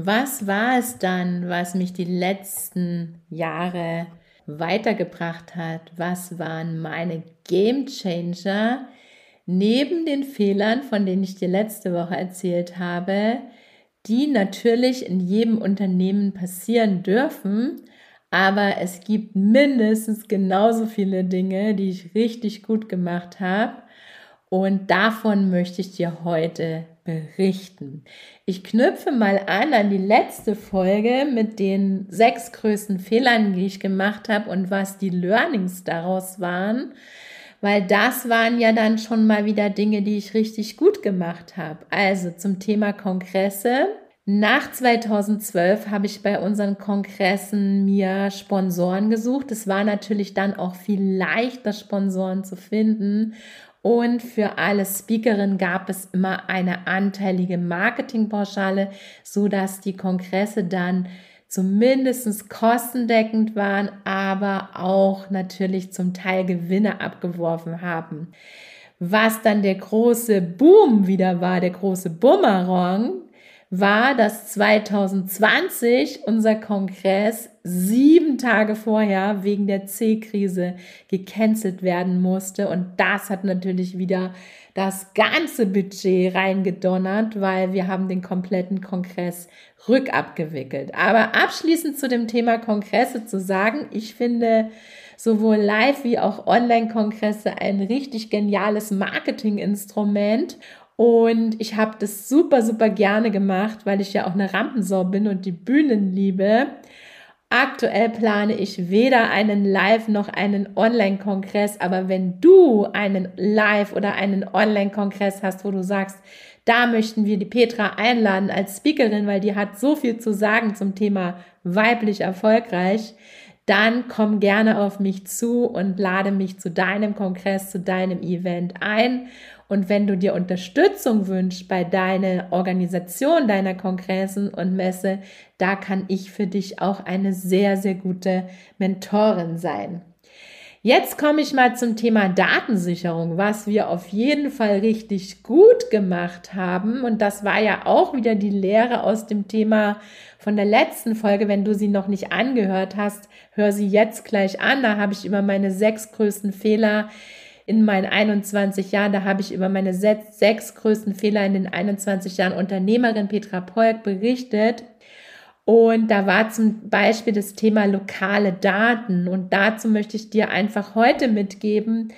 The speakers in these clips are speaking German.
Was war es dann, was mich die letzten Jahre weitergebracht hat? Was waren meine Game Changer neben den Fehlern, von denen ich dir letzte Woche erzählt habe, die natürlich in jedem Unternehmen passieren dürfen, aber es gibt mindestens genauso viele Dinge, die ich richtig gut gemacht habe. Und davon möchte ich dir heute berichten. Ich knüpfe mal an an die letzte Folge mit den sechs größten Fehlern, die ich gemacht habe und was die Learnings daraus waren, weil das waren ja dann schon mal wieder Dinge, die ich richtig gut gemacht habe. Also zum Thema Kongresse. Nach 2012 habe ich bei unseren Kongressen mir Sponsoren gesucht. Es war natürlich dann auch viel leichter, Sponsoren zu finden. Und für alle Speakerinnen gab es immer eine anteilige Marketingpauschale, so dass die Kongresse dann zumindest kostendeckend waren, aber auch natürlich zum Teil Gewinne abgeworfen haben. Was dann der große Boom wieder war, der große Bumerang, war, dass 2020 unser Kongress sieben Tage vorher wegen der C-Krise gecancelt werden musste. Und das hat natürlich wieder das ganze Budget reingedonnert, weil wir haben den kompletten Kongress rückabgewickelt. Aber abschließend zu dem Thema Kongresse zu sagen, ich finde sowohl Live- wie auch Online-Kongresse ein richtig geniales Marketinginstrument und ich habe das super, super gerne gemacht, weil ich ja auch eine Rampensau bin und die Bühnen liebe. Aktuell plane ich weder einen Live- noch einen Online-Kongress, aber wenn du einen Live- oder einen Online-Kongress hast, wo du sagst, da möchten wir die Petra einladen als Speakerin, weil die hat so viel zu sagen zum Thema weiblich erfolgreich, dann komm gerne auf mich zu und lade mich zu deinem Kongress, zu deinem Event ein. Und wenn du dir Unterstützung wünschst bei deiner Organisation deiner Kongressen und Messe, da kann ich für dich auch eine sehr, sehr gute Mentorin sein. Jetzt komme ich mal zum Thema Datensicherung, was wir auf jeden Fall richtig gut gemacht haben. Und das war ja auch wieder die Lehre aus dem Thema von der letzten Folge. Wenn du sie noch nicht angehört hast, hör sie jetzt gleich an. Da habe ich über meine sechs größten Fehler in meinen 21 Jahren, da habe ich über meine sechs, größten Fehler in den 21 Jahren Unternehmerin Petra Polk berichtet. Und da war zum Beispiel das Thema lokale Daten. Und dazu möchte ich dir einfach heute mitgeben,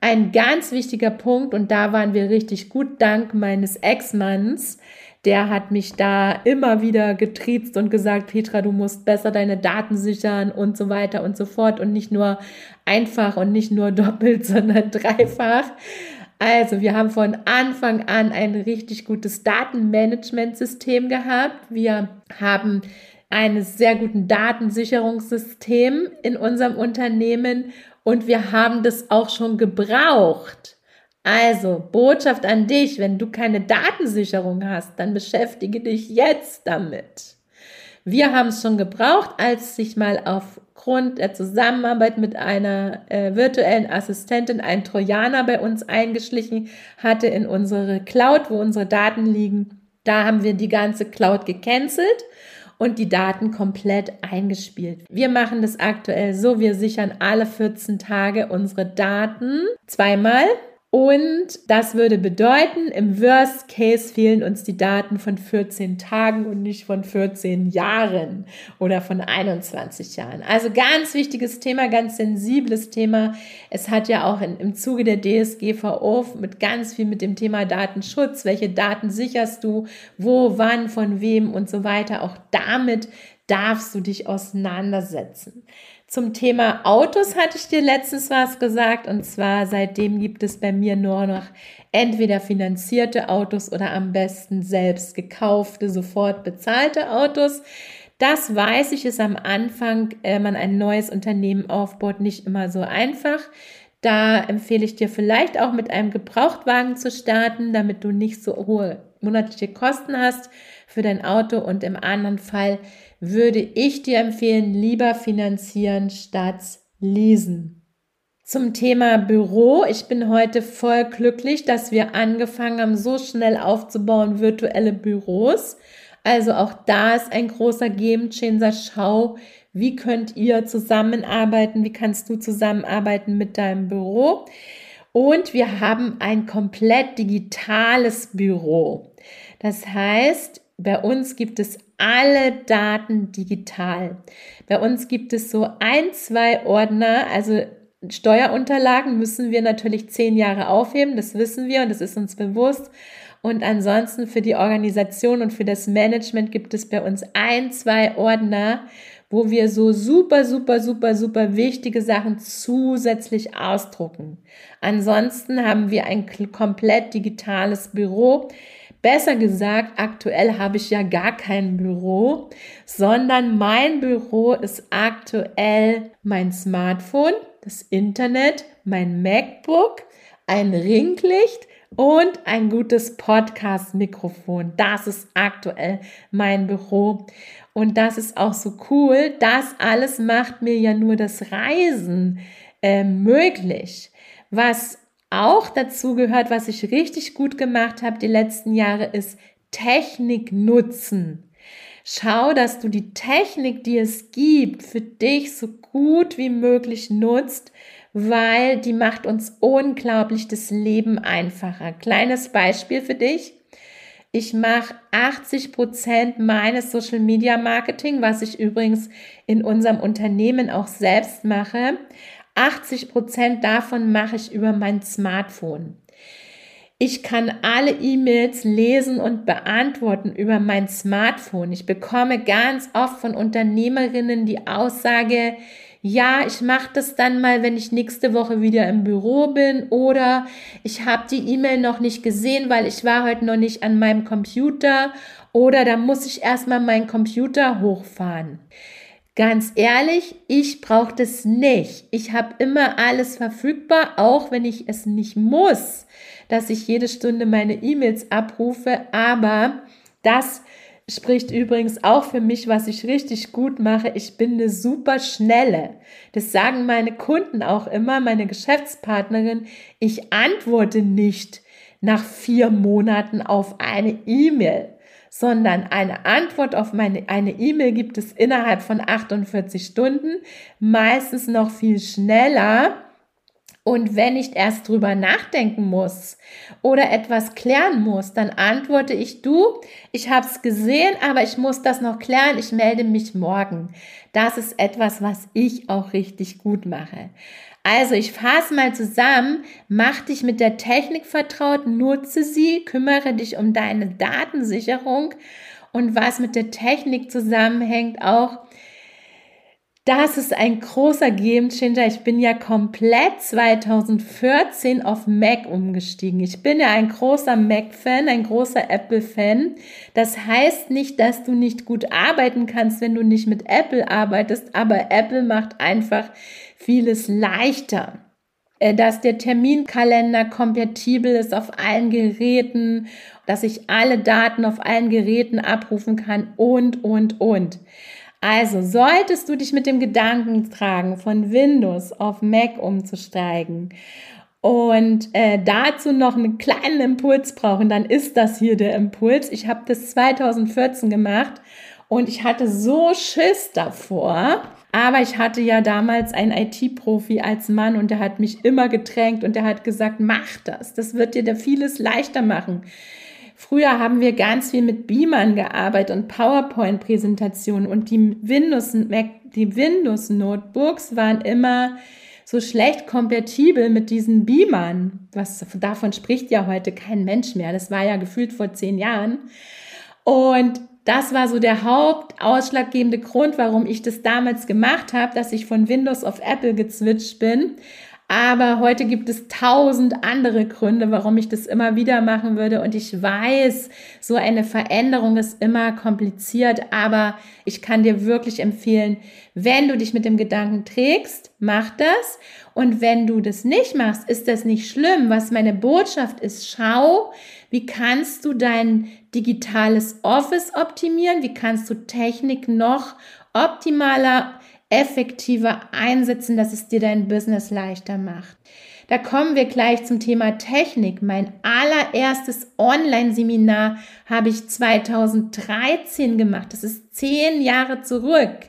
ein ganz wichtiger Punkt. Und da waren wir richtig gut dank meines Ex-Manns der hat mich da immer wieder getriezt und gesagt, Petra, du musst besser deine Daten sichern und so weiter und so fort und nicht nur einfach und nicht nur doppelt, sondern dreifach. Also, wir haben von Anfang an ein richtig gutes Datenmanagementsystem gehabt. Wir haben ein sehr guten Datensicherungssystem in unserem Unternehmen und wir haben das auch schon gebraucht. Also, Botschaft an dich, wenn du keine Datensicherung hast, dann beschäftige dich jetzt damit. Wir haben es schon gebraucht, als sich mal aufgrund der Zusammenarbeit mit einer äh, virtuellen Assistentin ein Trojaner bei uns eingeschlichen hatte in unsere Cloud, wo unsere Daten liegen. Da haben wir die ganze Cloud gecancelt und die Daten komplett eingespielt. Wir machen das aktuell so, wir sichern alle 14 Tage unsere Daten zweimal und das würde bedeuten, im Worst Case fehlen uns die Daten von 14 Tagen und nicht von 14 Jahren oder von 21 Jahren. Also ganz wichtiges Thema, ganz sensibles Thema. Es hat ja auch in, im Zuge der DSGVO mit ganz viel mit dem Thema Datenschutz, welche Daten sicherst du, wo, wann, von wem und so weiter. Auch damit darfst du dich auseinandersetzen. Zum Thema Autos hatte ich dir letztens was gesagt und zwar seitdem gibt es bei mir nur noch entweder finanzierte Autos oder am besten selbst gekaufte, sofort bezahlte Autos. Das weiß ich, ist am Anfang, wenn man ein neues Unternehmen aufbaut, nicht immer so einfach. Da empfehle ich dir vielleicht auch mit einem Gebrauchtwagen zu starten, damit du nicht so hohe monatliche Kosten hast für dein Auto. Und im anderen Fall würde ich dir empfehlen, lieber finanzieren statt lesen. Zum Thema Büro. Ich bin heute voll glücklich, dass wir angefangen haben, so schnell aufzubauen, virtuelle Büros. Also auch da ist ein großer Game Changer. Schau, wie könnt ihr zusammenarbeiten? Wie kannst du zusammenarbeiten mit deinem Büro? Und wir haben ein komplett digitales Büro. Das heißt, bei uns gibt es alle Daten digital. Bei uns gibt es so ein, zwei Ordner, also Steuerunterlagen müssen wir natürlich zehn Jahre aufheben, das wissen wir und das ist uns bewusst. Und ansonsten für die Organisation und für das Management gibt es bei uns ein, zwei Ordner, wo wir so super, super, super, super wichtige Sachen zusätzlich ausdrucken. Ansonsten haben wir ein komplett digitales Büro. Besser gesagt, aktuell habe ich ja gar kein Büro, sondern mein Büro ist aktuell mein Smartphone, das Internet, mein MacBook, ein Ringlicht, und ein gutes Podcast-Mikrofon. Das ist aktuell mein Büro. Und das ist auch so cool. Das alles macht mir ja nur das Reisen äh, möglich. Was auch dazu gehört, was ich richtig gut gemacht habe die letzten Jahre, ist Technik nutzen. Schau, dass du die Technik, die es gibt, für dich so gut wie möglich nutzt, weil die macht uns unglaublich das Leben einfacher. Kleines Beispiel für dich. Ich mache 80 Prozent meines Social Media Marketing, was ich übrigens in unserem Unternehmen auch selbst mache. 80 Prozent davon mache ich über mein Smartphone. Ich kann alle E-Mails lesen und beantworten über mein Smartphone. Ich bekomme ganz oft von Unternehmerinnen die Aussage, ja, ich mache das dann mal, wenn ich nächste Woche wieder im Büro bin oder ich habe die E-Mail noch nicht gesehen, weil ich war heute noch nicht an meinem Computer oder da muss ich erstmal meinen Computer hochfahren. Ganz ehrlich, ich brauche das nicht. Ich habe immer alles verfügbar, auch wenn ich es nicht muss, dass ich jede Stunde meine E-Mails abrufe, aber das spricht übrigens auch für mich, was ich richtig gut mache. Ich bin eine super schnelle. Das sagen meine Kunden auch immer, meine Geschäftspartnerin. Ich antworte nicht nach vier Monaten auf eine E-Mail, sondern eine Antwort auf meine, eine E-Mail gibt es innerhalb von 48 Stunden, meistens noch viel schneller und wenn ich erst drüber nachdenken muss oder etwas klären muss, dann antworte ich du, ich habe es gesehen, aber ich muss das noch klären, ich melde mich morgen. Das ist etwas, was ich auch richtig gut mache. Also ich fasse mal zusammen, mach dich mit der Technik vertraut, nutze sie, kümmere dich um deine Datensicherung. Und was mit der Technik zusammenhängt auch, das ist ein großer Gamechanger. Ich bin ja komplett 2014 auf Mac umgestiegen. Ich bin ja ein großer Mac-Fan, ein großer Apple-Fan. Das heißt nicht, dass du nicht gut arbeiten kannst, wenn du nicht mit Apple arbeitest, aber Apple macht einfach vieles leichter äh, dass der Terminkalender kompatibel ist auf allen Geräten, dass ich alle Daten auf allen Geräten abrufen kann und, und, und. Also solltest du dich mit dem Gedanken tragen, von Windows auf Mac umzusteigen und äh, dazu noch einen kleinen Impuls brauchen, dann ist das hier der Impuls. Ich habe das 2014 gemacht und ich hatte so Schiss davor. Aber ich hatte ja damals einen IT-Profi als Mann und der hat mich immer gedrängt und der hat gesagt, mach das, das wird dir da vieles leichter machen. Früher haben wir ganz viel mit Beamern gearbeitet und PowerPoint-Präsentationen und die Windows, die Windows Notebooks waren immer so schlecht kompatibel mit diesen Beamern. Was davon spricht ja heute kein Mensch mehr. Das war ja gefühlt vor zehn Jahren. Und das war so der hauptausschlaggebende Grund, warum ich das damals gemacht habe, dass ich von Windows auf Apple gezwitscht bin. Aber heute gibt es tausend andere Gründe, warum ich das immer wieder machen würde. Und ich weiß, so eine Veränderung ist immer kompliziert, aber ich kann dir wirklich empfehlen, wenn du dich mit dem Gedanken trägst, mach das. Und wenn du das nicht machst, ist das nicht schlimm. Was meine Botschaft ist, schau, wie kannst du dein digitales Office optimieren? Wie kannst du Technik noch optimaler effektiver einsetzen, dass es dir dein Business leichter macht. Da kommen wir gleich zum Thema Technik. Mein allererstes Online-Seminar habe ich 2013 gemacht. Das ist zehn Jahre zurück.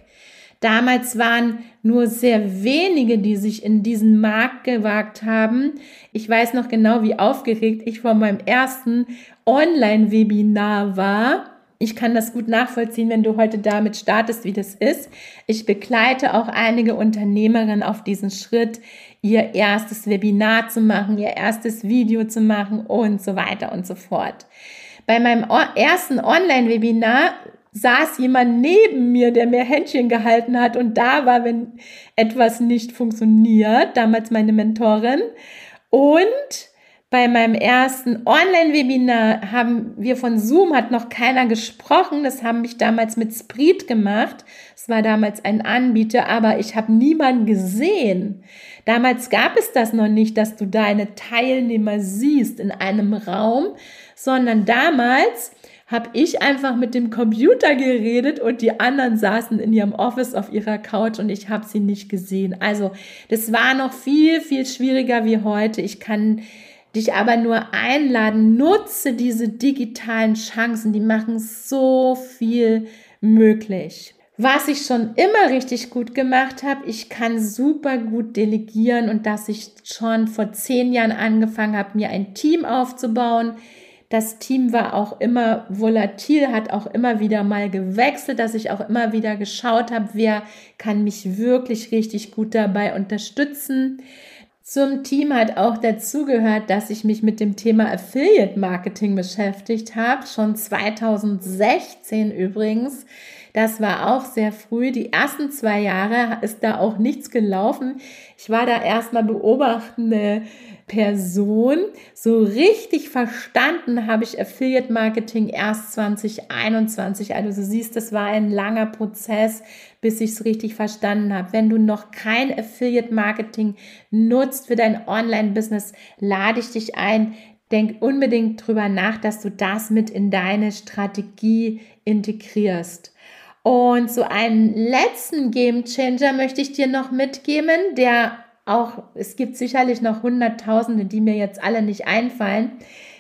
Damals waren nur sehr wenige, die sich in diesen Markt gewagt haben. Ich weiß noch genau, wie aufgeregt ich vor meinem ersten Online-Webinar war ich kann das gut nachvollziehen, wenn du heute damit startest, wie das ist. Ich begleite auch einige Unternehmerinnen auf diesen Schritt, ihr erstes Webinar zu machen, ihr erstes Video zu machen und so weiter und so fort. Bei meinem ersten Online-Webinar saß jemand neben mir, der mir Händchen gehalten hat und da war, wenn etwas nicht funktioniert, damals meine Mentorin. Und bei meinem ersten Online-Webinar haben wir von Zoom, hat noch keiner gesprochen. Das haben mich damals mit Sprit gemacht. Es war damals ein Anbieter, aber ich habe niemanden gesehen. Damals gab es das noch nicht, dass du deine Teilnehmer siehst in einem Raum, sondern damals habe ich einfach mit dem Computer geredet und die anderen saßen in ihrem Office auf ihrer Couch und ich habe sie nicht gesehen. Also das war noch viel, viel schwieriger wie heute. Ich kann dich aber nur einladen, nutze diese digitalen Chancen, die machen so viel möglich. Was ich schon immer richtig gut gemacht habe, ich kann super gut delegieren und dass ich schon vor zehn Jahren angefangen habe, mir ein Team aufzubauen. Das Team war auch immer volatil, hat auch immer wieder mal gewechselt, dass ich auch immer wieder geschaut habe, wer kann mich wirklich richtig gut dabei unterstützen. Zum Team hat auch dazugehört, dass ich mich mit dem Thema Affiliate Marketing beschäftigt habe, schon 2016 übrigens. Das war auch sehr früh. Die ersten zwei Jahre ist da auch nichts gelaufen. Ich war da erstmal beobachtende Person. So richtig verstanden habe ich Affiliate Marketing erst 2021. Also du siehst, das war ein langer Prozess, bis ich es richtig verstanden habe. Wenn du noch kein Affiliate Marketing nutzt für dein Online-Business, lade ich dich ein. Denk unbedingt drüber nach, dass du das mit in deine Strategie integrierst. Und so einen letzten Game Changer möchte ich dir noch mitgeben, der auch, es gibt sicherlich noch Hunderttausende, die mir jetzt alle nicht einfallen.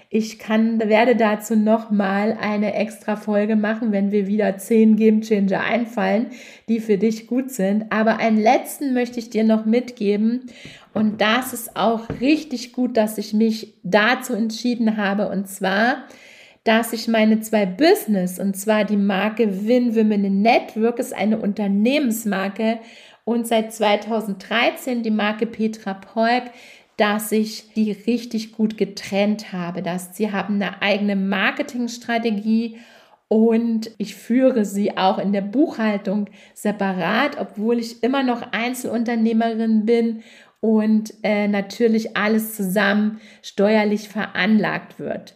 Ich kann, werde dazu nochmal eine extra Folge machen, wenn wir wieder zehn Game Changer einfallen, die für dich gut sind. Aber einen letzten möchte ich dir noch mitgeben. Und das ist auch richtig gut, dass ich mich dazu entschieden habe. Und zwar, dass ich meine zwei Business, und zwar die Marke Win Women Network, ist eine Unternehmensmarke, und seit 2013 die Marke Petra Polk, dass ich die richtig gut getrennt habe, dass sie haben eine eigene Marketingstrategie und ich führe sie auch in der Buchhaltung separat, obwohl ich immer noch Einzelunternehmerin bin und äh, natürlich alles zusammen steuerlich veranlagt wird.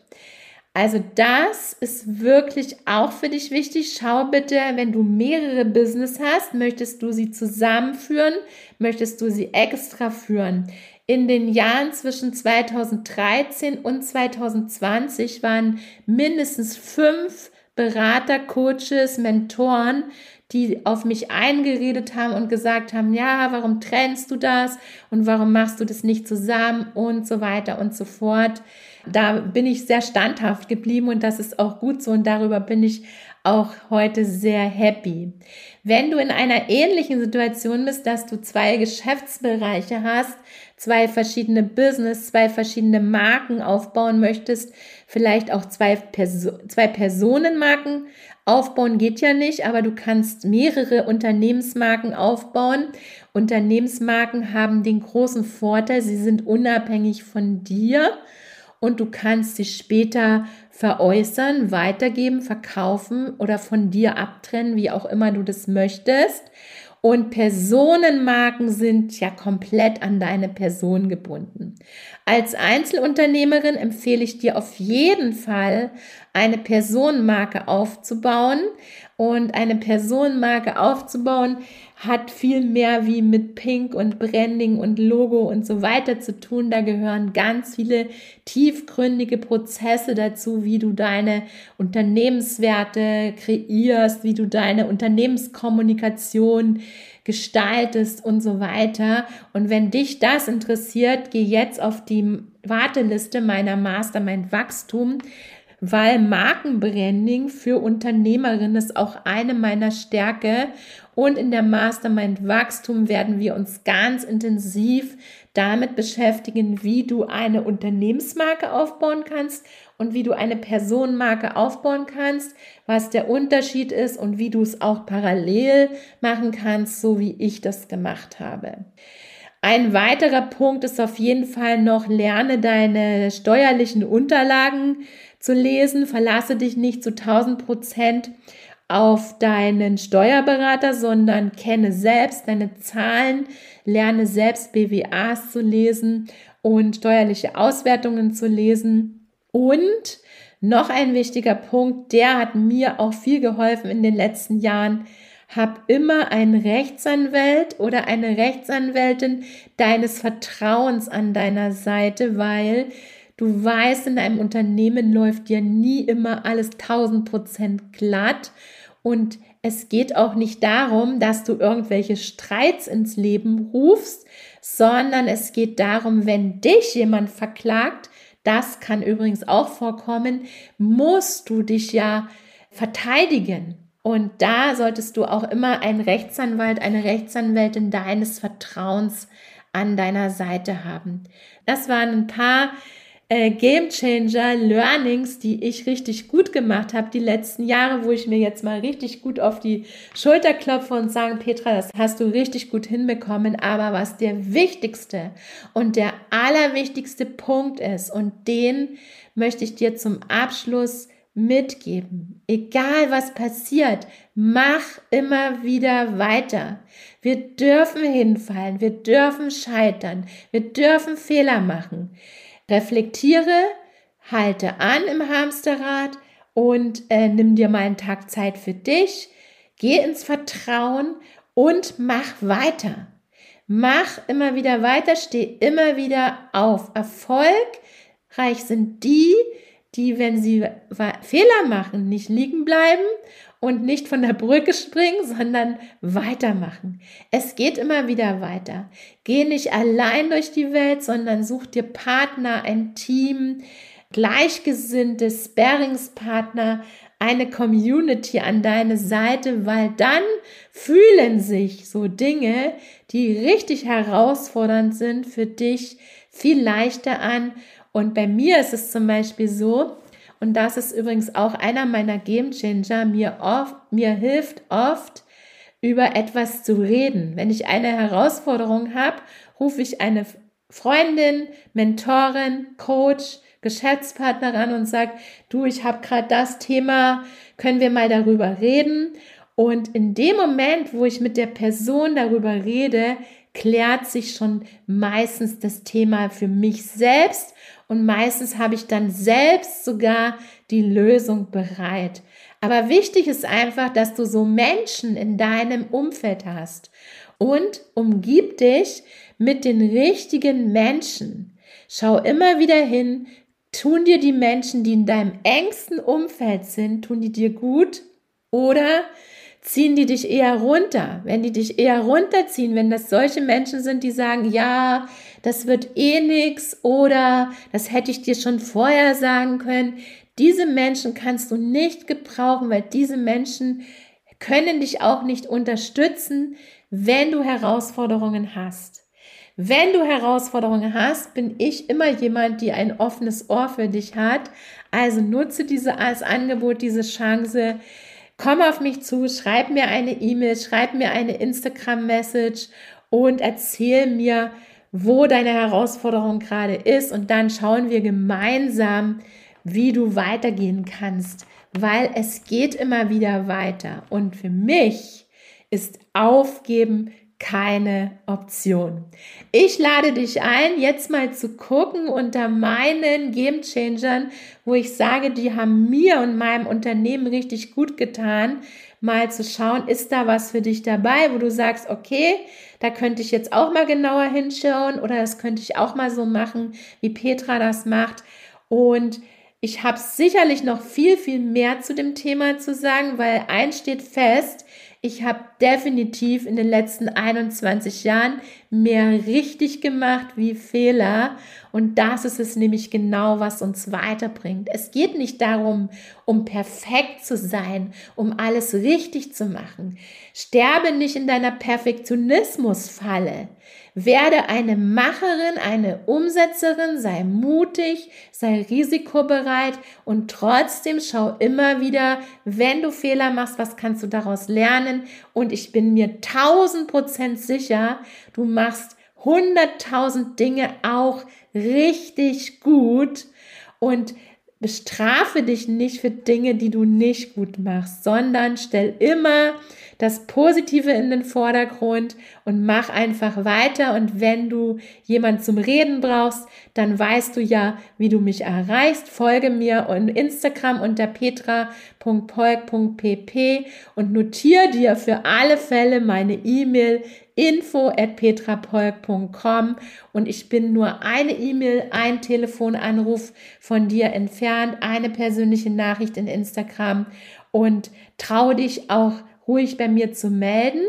Also das ist wirklich auch für dich wichtig. Schau bitte, wenn du mehrere Business hast, möchtest du sie zusammenführen, möchtest du sie extra führen. In den Jahren zwischen 2013 und 2020 waren mindestens fünf Berater, Coaches, Mentoren, die auf mich eingeredet haben und gesagt haben, ja, warum trennst du das und warum machst du das nicht zusammen und so weiter und so fort. Da bin ich sehr standhaft geblieben und das ist auch gut so und darüber bin ich auch heute sehr happy. Wenn du in einer ähnlichen Situation bist, dass du zwei Geschäftsbereiche hast, zwei verschiedene Business, zwei verschiedene Marken aufbauen möchtest, vielleicht auch zwei, Perso zwei Personenmarken aufbauen geht ja nicht, aber du kannst mehrere Unternehmensmarken aufbauen. Unternehmensmarken haben den großen Vorteil, sie sind unabhängig von dir und du kannst sie später veräußern, weitergeben, verkaufen oder von dir abtrennen, wie auch immer du das möchtest. Und Personenmarken sind ja komplett an deine Person gebunden. Als Einzelunternehmerin empfehle ich dir auf jeden Fall, eine Personenmarke aufzubauen. Und eine Personenmarke aufzubauen hat viel mehr wie mit Pink und Branding und Logo und so weiter zu tun. Da gehören ganz viele tiefgründige Prozesse dazu, wie du deine Unternehmenswerte kreierst, wie du deine Unternehmenskommunikation gestaltest und so weiter. Und wenn dich das interessiert, geh jetzt auf die Warteliste meiner Mastermind Wachstum weil Markenbranding für Unternehmerinnen ist auch eine meiner Stärke. Und in der Mastermind Wachstum werden wir uns ganz intensiv damit beschäftigen, wie du eine Unternehmensmarke aufbauen kannst und wie du eine Personenmarke aufbauen kannst, was der Unterschied ist und wie du es auch parallel machen kannst, so wie ich das gemacht habe. Ein weiterer Punkt ist auf jeden Fall noch, lerne deine steuerlichen Unterlagen zu lesen. Verlasse dich nicht zu 1000 Prozent auf deinen Steuerberater, sondern kenne selbst deine Zahlen, lerne selbst BWAs zu lesen und steuerliche Auswertungen zu lesen. Und noch ein wichtiger Punkt, der hat mir auch viel geholfen in den letzten Jahren. Hab immer einen Rechtsanwalt oder eine Rechtsanwältin deines Vertrauens an deiner Seite, weil Du weißt, in einem Unternehmen läuft dir nie immer alles 1000 Prozent glatt. Und es geht auch nicht darum, dass du irgendwelche Streits ins Leben rufst, sondern es geht darum, wenn dich jemand verklagt, das kann übrigens auch vorkommen, musst du dich ja verteidigen. Und da solltest du auch immer einen Rechtsanwalt, eine Rechtsanwältin deines Vertrauens an deiner Seite haben. Das waren ein paar äh, Game Changer Learnings, die ich richtig gut gemacht habe die letzten Jahre, wo ich mir jetzt mal richtig gut auf die Schulter klopfe und sage, Petra, das hast du richtig gut hinbekommen. Aber was der wichtigste und der allerwichtigste Punkt ist, und den möchte ich dir zum Abschluss mitgeben. Egal was passiert, mach immer wieder weiter. Wir dürfen hinfallen, wir dürfen scheitern, wir dürfen Fehler machen. Reflektiere, halte an im Hamsterrad und äh, nimm dir mal einen Tag Zeit für dich. Geh ins Vertrauen und mach weiter. Mach immer wieder weiter, steh immer wieder auf. Erfolgreich sind die, die, wenn sie Fehler machen, nicht liegen bleiben und nicht von der Brücke springen, sondern weitermachen. Es geht immer wieder weiter. Geh nicht allein durch die Welt, sondern such dir Partner, ein Team, gleichgesinnte Sparringspartner, eine Community an deine Seite, weil dann fühlen sich so Dinge, die richtig herausfordernd sind für dich, viel leichter an. Und bei mir ist es zum Beispiel so, und das ist übrigens auch einer meiner Game Changer. Mir, oft, mir hilft oft, über etwas zu reden. Wenn ich eine Herausforderung habe, rufe ich eine Freundin, Mentorin, Coach, Geschäftspartner an und sage, du, ich habe gerade das Thema, können wir mal darüber reden? Und in dem Moment, wo ich mit der Person darüber rede, klärt sich schon meistens das Thema für mich selbst und meistens habe ich dann selbst sogar die Lösung bereit. Aber wichtig ist einfach, dass du so Menschen in deinem Umfeld hast und umgib dich mit den richtigen Menschen. Schau immer wieder hin, tun dir die Menschen, die in deinem engsten Umfeld sind, tun die dir gut oder ziehen die dich eher runter. Wenn die dich eher runterziehen, wenn das solche Menschen sind, die sagen, ja, das wird eh nix oder das hätte ich dir schon vorher sagen können. Diese Menschen kannst du nicht gebrauchen, weil diese Menschen können dich auch nicht unterstützen, wenn du Herausforderungen hast. Wenn du Herausforderungen hast, bin ich immer jemand, die ein offenes Ohr für dich hat. Also nutze diese als Angebot, diese Chance komm auf mich zu, schreib mir eine E-Mail, schreib mir eine Instagram-Message und erzähl mir, wo deine Herausforderung gerade ist. Und dann schauen wir gemeinsam, wie du weitergehen kannst, weil es geht immer wieder weiter. Und für mich ist Aufgeben keine Option. Ich lade dich ein, jetzt mal zu gucken unter meinen Game Changern, wo ich sage, die haben mir und meinem Unternehmen richtig gut getan, mal zu schauen, ist da was für dich dabei, wo du sagst, okay, da könnte ich jetzt auch mal genauer hinschauen oder das könnte ich auch mal so machen, wie Petra das macht. Und ich habe sicherlich noch viel, viel mehr zu dem Thema zu sagen, weil eins steht fest, ich habe definitiv in den letzten 21 Jahren mehr richtig gemacht wie Fehler. Und das ist es nämlich genau, was uns weiterbringt. Es geht nicht darum, um perfekt zu sein, um alles richtig zu machen. Sterbe nicht in deiner Perfektionismusfalle. Werde eine Macherin, eine Umsetzerin, sei mutig, sei risikobereit und trotzdem schau immer wieder, wenn du Fehler machst, was kannst du daraus lernen? Und ich bin mir tausend Prozent sicher, du machst hunderttausend Dinge auch richtig gut und bestrafe dich nicht für Dinge, die du nicht gut machst, sondern stell immer das Positive in den Vordergrund und mach einfach weiter. Und wenn du jemand zum Reden brauchst, dann weißt du ja, wie du mich erreichst. Folge mir on Instagram unter petra.polk.pp und notiere dir für alle Fälle meine E-Mail info at petrapolk.com und ich bin nur eine E-Mail, ein Telefonanruf von dir entfernt, eine persönliche Nachricht in Instagram und traue dich auch ruhig bei mir zu melden.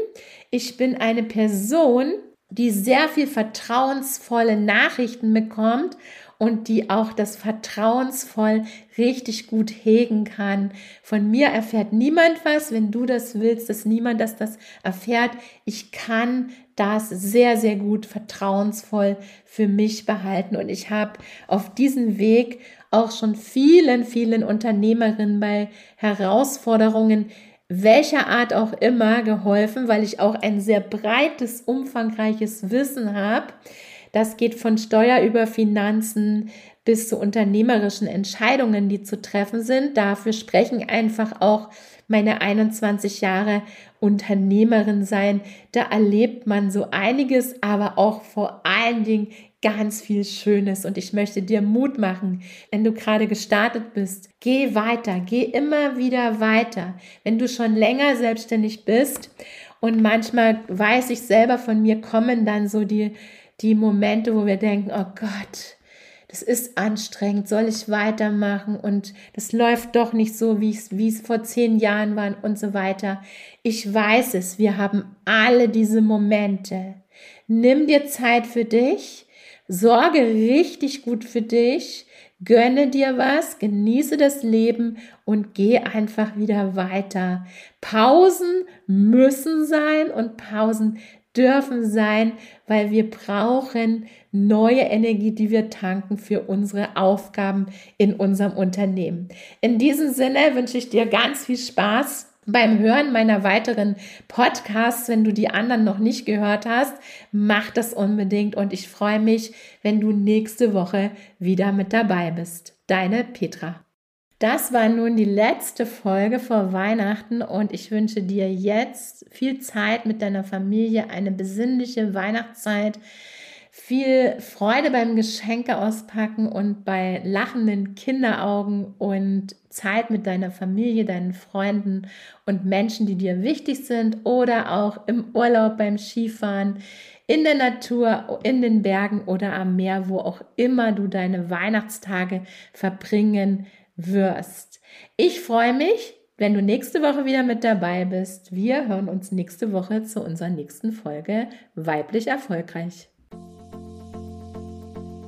Ich bin eine Person, die sehr viel vertrauensvolle Nachrichten bekommt und die auch das vertrauensvoll richtig gut hegen kann. Von mir erfährt niemand was, wenn du das willst, dass niemand das, das erfährt. Ich kann das sehr, sehr gut vertrauensvoll für mich behalten und ich habe auf diesem Weg auch schon vielen, vielen Unternehmerinnen bei Herausforderungen welcher Art auch immer geholfen, weil ich auch ein sehr breites, umfangreiches Wissen habe. Das geht von Steuer über Finanzen bis zu unternehmerischen Entscheidungen, die zu treffen sind. Dafür sprechen einfach auch meine 21 Jahre Unternehmerin sein. Da erlebt man so einiges, aber auch vor allen Dingen ganz viel Schönes und ich möchte dir Mut machen, wenn du gerade gestartet bist. Geh weiter, geh immer wieder weiter. Wenn du schon länger selbstständig bist und manchmal weiß ich selber von mir kommen dann so die, die Momente, wo wir denken, oh Gott, das ist anstrengend, soll ich weitermachen und das läuft doch nicht so, wie es, wie es vor zehn Jahren war und so weiter. Ich weiß es, wir haben alle diese Momente. Nimm dir Zeit für dich, Sorge richtig gut für dich, gönne dir was, genieße das Leben und geh einfach wieder weiter. Pausen müssen sein und Pausen dürfen sein, weil wir brauchen neue Energie, die wir tanken für unsere Aufgaben in unserem Unternehmen. In diesem Sinne wünsche ich dir ganz viel Spaß beim Hören meiner weiteren Podcasts, wenn du die anderen noch nicht gehört hast, mach das unbedingt und ich freue mich, wenn du nächste Woche wieder mit dabei bist. Deine Petra. Das war nun die letzte Folge vor Weihnachten und ich wünsche dir jetzt viel Zeit mit deiner Familie, eine besinnliche Weihnachtszeit, viel Freude beim Geschenke auspacken und bei lachenden Kinderaugen und Zeit mit deiner Familie, deinen Freunden und Menschen, die dir wichtig sind oder auch im Urlaub beim Skifahren, in der Natur, in den Bergen oder am Meer, wo auch immer du deine Weihnachtstage verbringen wirst. Ich freue mich, wenn du nächste Woche wieder mit dabei bist. Wir hören uns nächste Woche zu unserer nächsten Folge Weiblich Erfolgreich.